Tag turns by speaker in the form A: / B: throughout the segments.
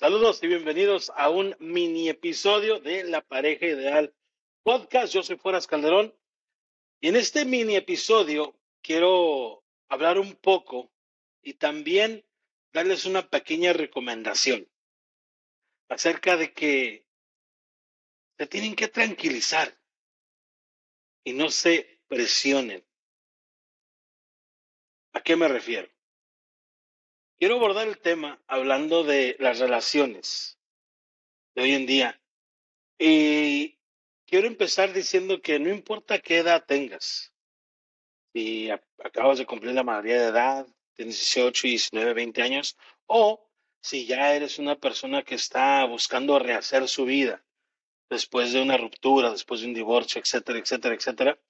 A: Saludos y bienvenidos a un mini episodio de La Pareja Ideal Podcast. Yo soy Fueras Calderón y en este mini episodio quiero hablar un poco y también darles una pequeña recomendación acerca de que se tienen que tranquilizar y no se presionen. ¿A qué me refiero? Quiero abordar el tema hablando de las relaciones de hoy en día. Y quiero empezar diciendo que no importa qué edad tengas, si acabas de cumplir la mayoría de edad, tienes 18, 19, 20 años, o si ya eres una persona que está buscando rehacer su vida después de una ruptura, después de un divorcio, etcétera, etcétera, etcétera.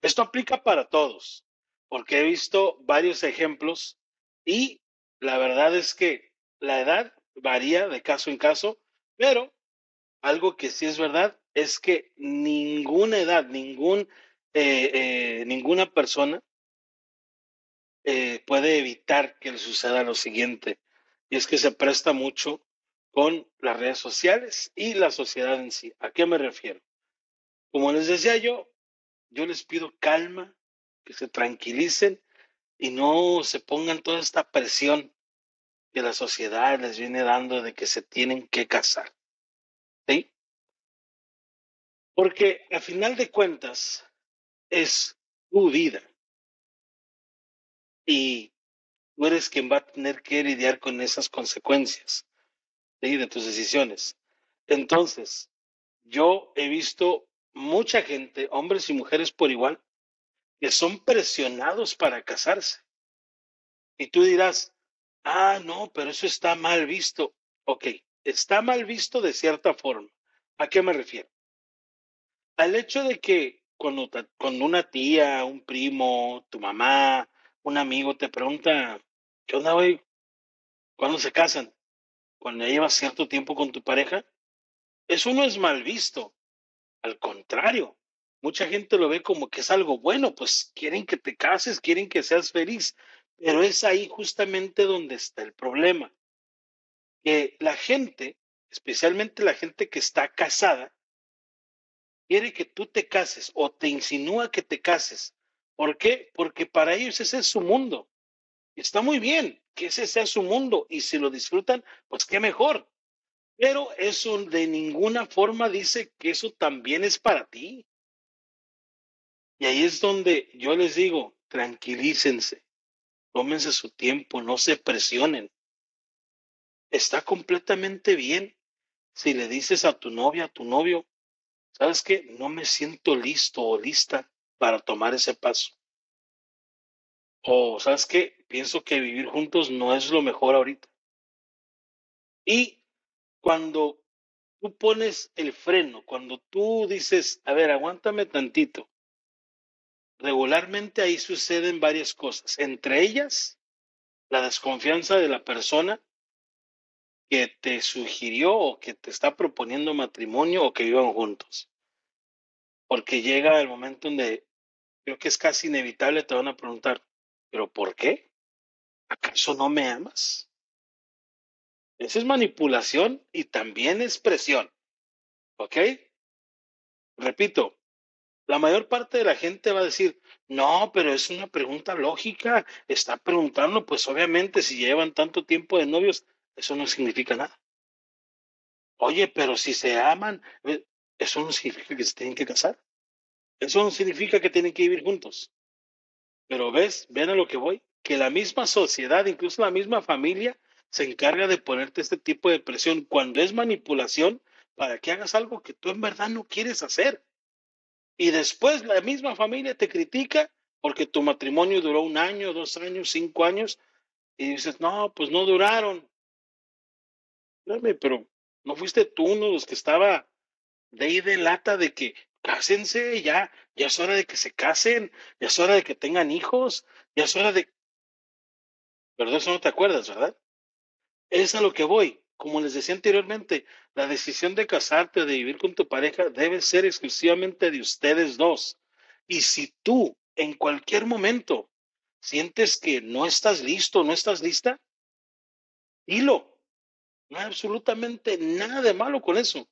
A: Esto aplica para todos, porque he visto varios ejemplos y la verdad es que la edad varía de caso en caso, pero algo que sí es verdad es que ninguna edad, ningún, eh, eh, ninguna persona eh, puede evitar que le suceda lo siguiente. Y es que se presta mucho con las redes sociales y la sociedad en sí. ¿A qué me refiero? Como les decía yo, yo les pido calma, que se tranquilicen y no se pongan toda esta presión que la sociedad les viene dando de que se tienen que casar. ¿Sí? Porque a final de cuentas es tu vida. Y tú eres quien va a tener que lidiar con esas consecuencias de tus decisiones. Entonces, yo he visto mucha gente, hombres y mujeres por igual, que son presionados para casarse. Y tú dirás, ah, no, pero eso está mal visto. Ok, está mal visto de cierta forma. ¿A qué me refiero? Al hecho de que cuando, cuando una tía, un primo, tu mamá, un amigo te pregunta, ¿qué onda, güey? ¿Cuándo se casan? Cuando ya llevas cierto tiempo con tu pareja. Eso no es mal visto. Al contrario, mucha gente lo ve como que es algo bueno, pues quieren que te cases, quieren que seas feliz. Pero es ahí justamente donde está el problema. Que la gente, especialmente la gente que está casada, quiere que tú te cases o te insinúa que te cases. ¿Por qué? Porque para ellos ese es su mundo. Está muy bien que ese sea su mundo y si lo disfrutan, pues qué mejor. Pero eso de ninguna forma dice que eso también es para ti. Y ahí es donde yo les digo, tranquilícense, tómense su tiempo, no se presionen. Está completamente bien si le dices a tu novia, a tu novio, ¿sabes qué? No me siento listo o lista para tomar ese paso. O, ¿sabes qué? Pienso que vivir juntos no es lo mejor ahorita. Y cuando tú pones el freno, cuando tú dices, a ver, aguántame tantito, regularmente ahí suceden varias cosas, entre ellas la desconfianza de la persona que te sugirió o que te está proponiendo matrimonio o que vivan juntos. Porque llega el momento donde creo que es casi inevitable, te van a preguntar, ¿pero por qué? ¿Acaso no me amas? Esa es manipulación y también es presión. ¿Ok? Repito, la mayor parte de la gente va a decir, no, pero es una pregunta lógica. Está preguntando, pues obviamente si llevan tanto tiempo de novios, eso no significa nada. Oye, pero si se aman, eh, eso no significa que se tienen que casar. Eso no significa que tienen que vivir juntos. Pero ves, ven a lo que voy, que la misma sociedad, incluso la misma familia, se encarga de ponerte este tipo de presión cuando es manipulación para que hagas algo que tú en verdad no quieres hacer. Y después la misma familia te critica porque tu matrimonio duró un año, dos años, cinco años, y dices, no, pues no duraron. pero no fuiste tú uno de los que estaba de ahí de lata de que cásense, ya, ya es hora de que se casen, ya es hora de que tengan hijos, ya es hora de... Pero de eso no te acuerdas, ¿verdad? Es a lo que voy. Como les decía anteriormente, la decisión de casarte o de vivir con tu pareja debe ser exclusivamente de ustedes dos. Y si tú en cualquier momento sientes que no estás listo, no estás lista, dilo. No hay absolutamente nada de malo con eso.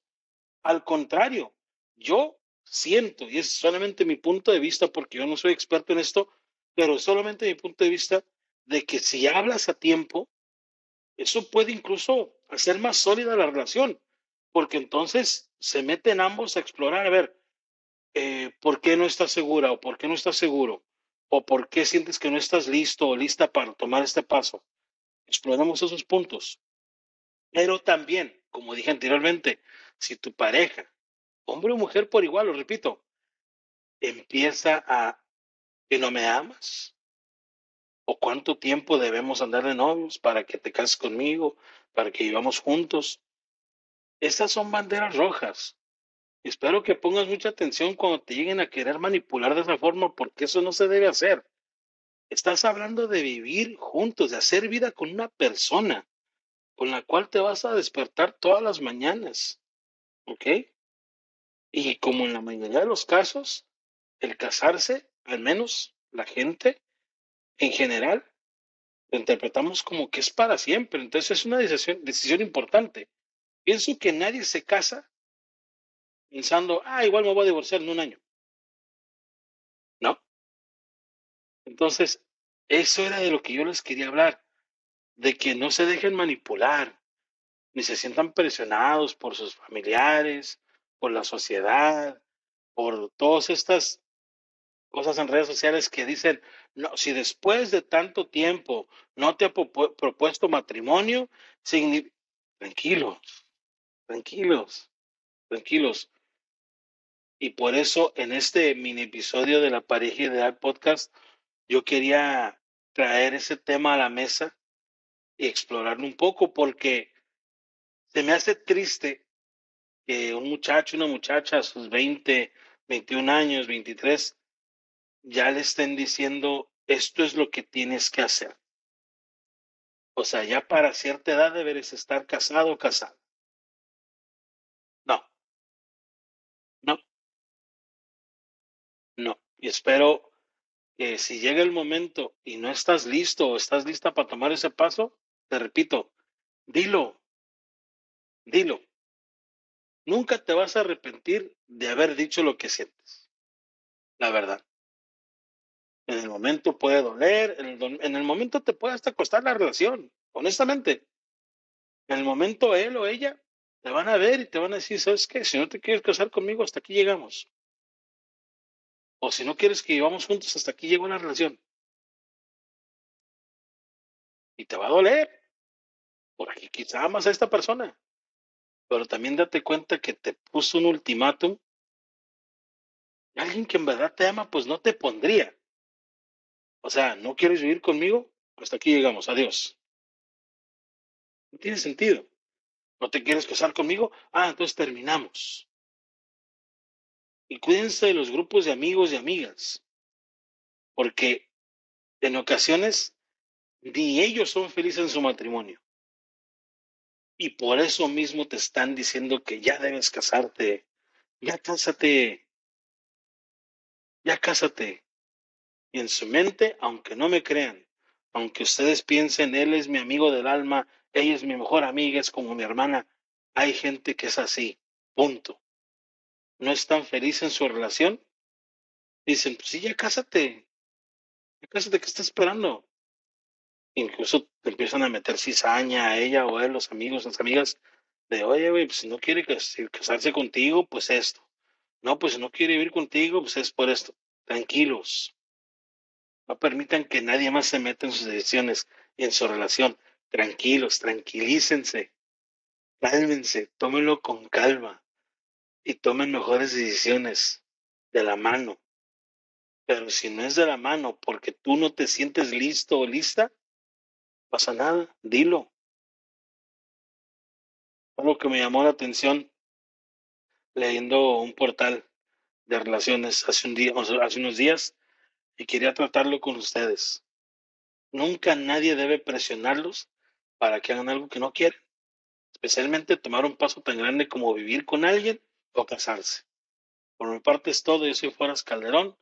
A: Al contrario, yo siento, y es solamente mi punto de vista, porque yo no soy experto en esto, pero solamente mi punto de vista de que si hablas a tiempo, eso puede incluso hacer más sólida la relación, porque entonces se meten ambos a explorar, a ver, eh, ¿por qué no estás segura o por qué no estás seguro? ¿O por qué sientes que no estás listo o lista para tomar este paso? Exploramos esos puntos. Pero también, como dije anteriormente, si tu pareja, hombre o mujer por igual, lo repito, empieza a que no me amas, o cuánto tiempo debemos andar de novios para que te cases conmigo, para que vivamos juntos. Estas son banderas rojas. Espero que pongas mucha atención cuando te lleguen a querer manipular de esa forma, porque eso no se debe hacer. Estás hablando de vivir juntos, de hacer vida con una persona con la cual te vas a despertar todas las mañanas. ¿Ok? Y como en la mayoría de los casos, el casarse, al menos la gente en general, lo interpretamos como que es para siempre. Entonces es una decisión, decisión importante. Pienso que nadie se casa pensando, ah, igual me voy a divorciar en un año. ¿No? Entonces, eso era de lo que yo les quería hablar, de que no se dejen manipular, ni se sientan presionados por sus familiares, por la sociedad, por todas estas cosas en redes sociales que dicen, no, si después de tanto tiempo no te ha propuesto matrimonio, tranquilos, tranquilos, tranquilos. Y por eso en este mini episodio de la pareja ideal podcast, yo quería traer ese tema a la mesa y explorarlo un poco porque se me hace triste que un muchacho, una muchacha a sus 20, 21 años, 23, ya le estén diciendo, esto es lo que tienes que hacer. O sea, ya para cierta edad deberes estar casado o casada. No. No. No. Y espero que si llega el momento y no estás listo o estás lista para tomar ese paso, te repito, dilo. Dilo. Nunca te vas a arrepentir de haber dicho lo que sientes. La verdad. En el momento puede doler, en el, momento te puede hasta costar la relación, honestamente. En el momento él o ella te van a ver y te van a decir, ¿sabes qué? Si no te quieres casar conmigo, hasta aquí llegamos. O si no quieres que vivamos juntos, hasta aquí llegó la relación. Y te va a doler. Por aquí quizá amas a esta persona. Pero también date cuenta que te puso un ultimátum. Alguien que en verdad te ama, pues no te pondría. O sea, ¿no quieres vivir conmigo? Hasta aquí llegamos, adiós. No tiene sentido. ¿No te quieres casar conmigo? Ah, entonces terminamos. Y cuídense de los grupos de amigos y amigas, porque en ocasiones ni ellos son felices en su matrimonio. Y por eso mismo te están diciendo que ya debes casarte, ya cásate, ya cásate. Y en su mente, aunque no me crean, aunque ustedes piensen, él es mi amigo del alma, ella es mi mejor amiga, es como mi hermana, hay gente que es así, punto. No están felices en su relación. Dicen, pues sí, ya cásate. Ya cásate, ¿qué estás esperando? Incluso empiezan a meter cizaña a ella o a él, los amigos, las amigas, de, oye, güey, pues si no quiere casarse contigo, pues esto. No, pues si no quiere vivir contigo, pues es por esto. Tranquilos. No permitan que nadie más se meta en sus decisiones y en su relación. Tranquilos, tranquilícense. Cálmense, tómenlo con calma y tomen mejores decisiones de la mano. Pero si no es de la mano porque tú no te sientes listo o lista, pasa nada, dilo. Algo que me llamó la atención leyendo un portal de relaciones hace, un día, hace unos días y quería tratarlo con ustedes. Nunca nadie debe presionarlos para que hagan algo que no quieren, especialmente tomar un paso tan grande como vivir con alguien o casarse. Por mi parte es todo, yo soy Fueras Calderón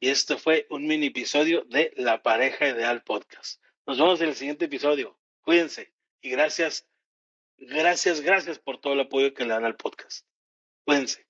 A: y este fue un mini episodio de La Pareja Ideal Podcast. Nos vemos en el siguiente episodio. Cuídense y gracias Gracias, gracias por todo el apoyo que le dan al podcast. Cuídense.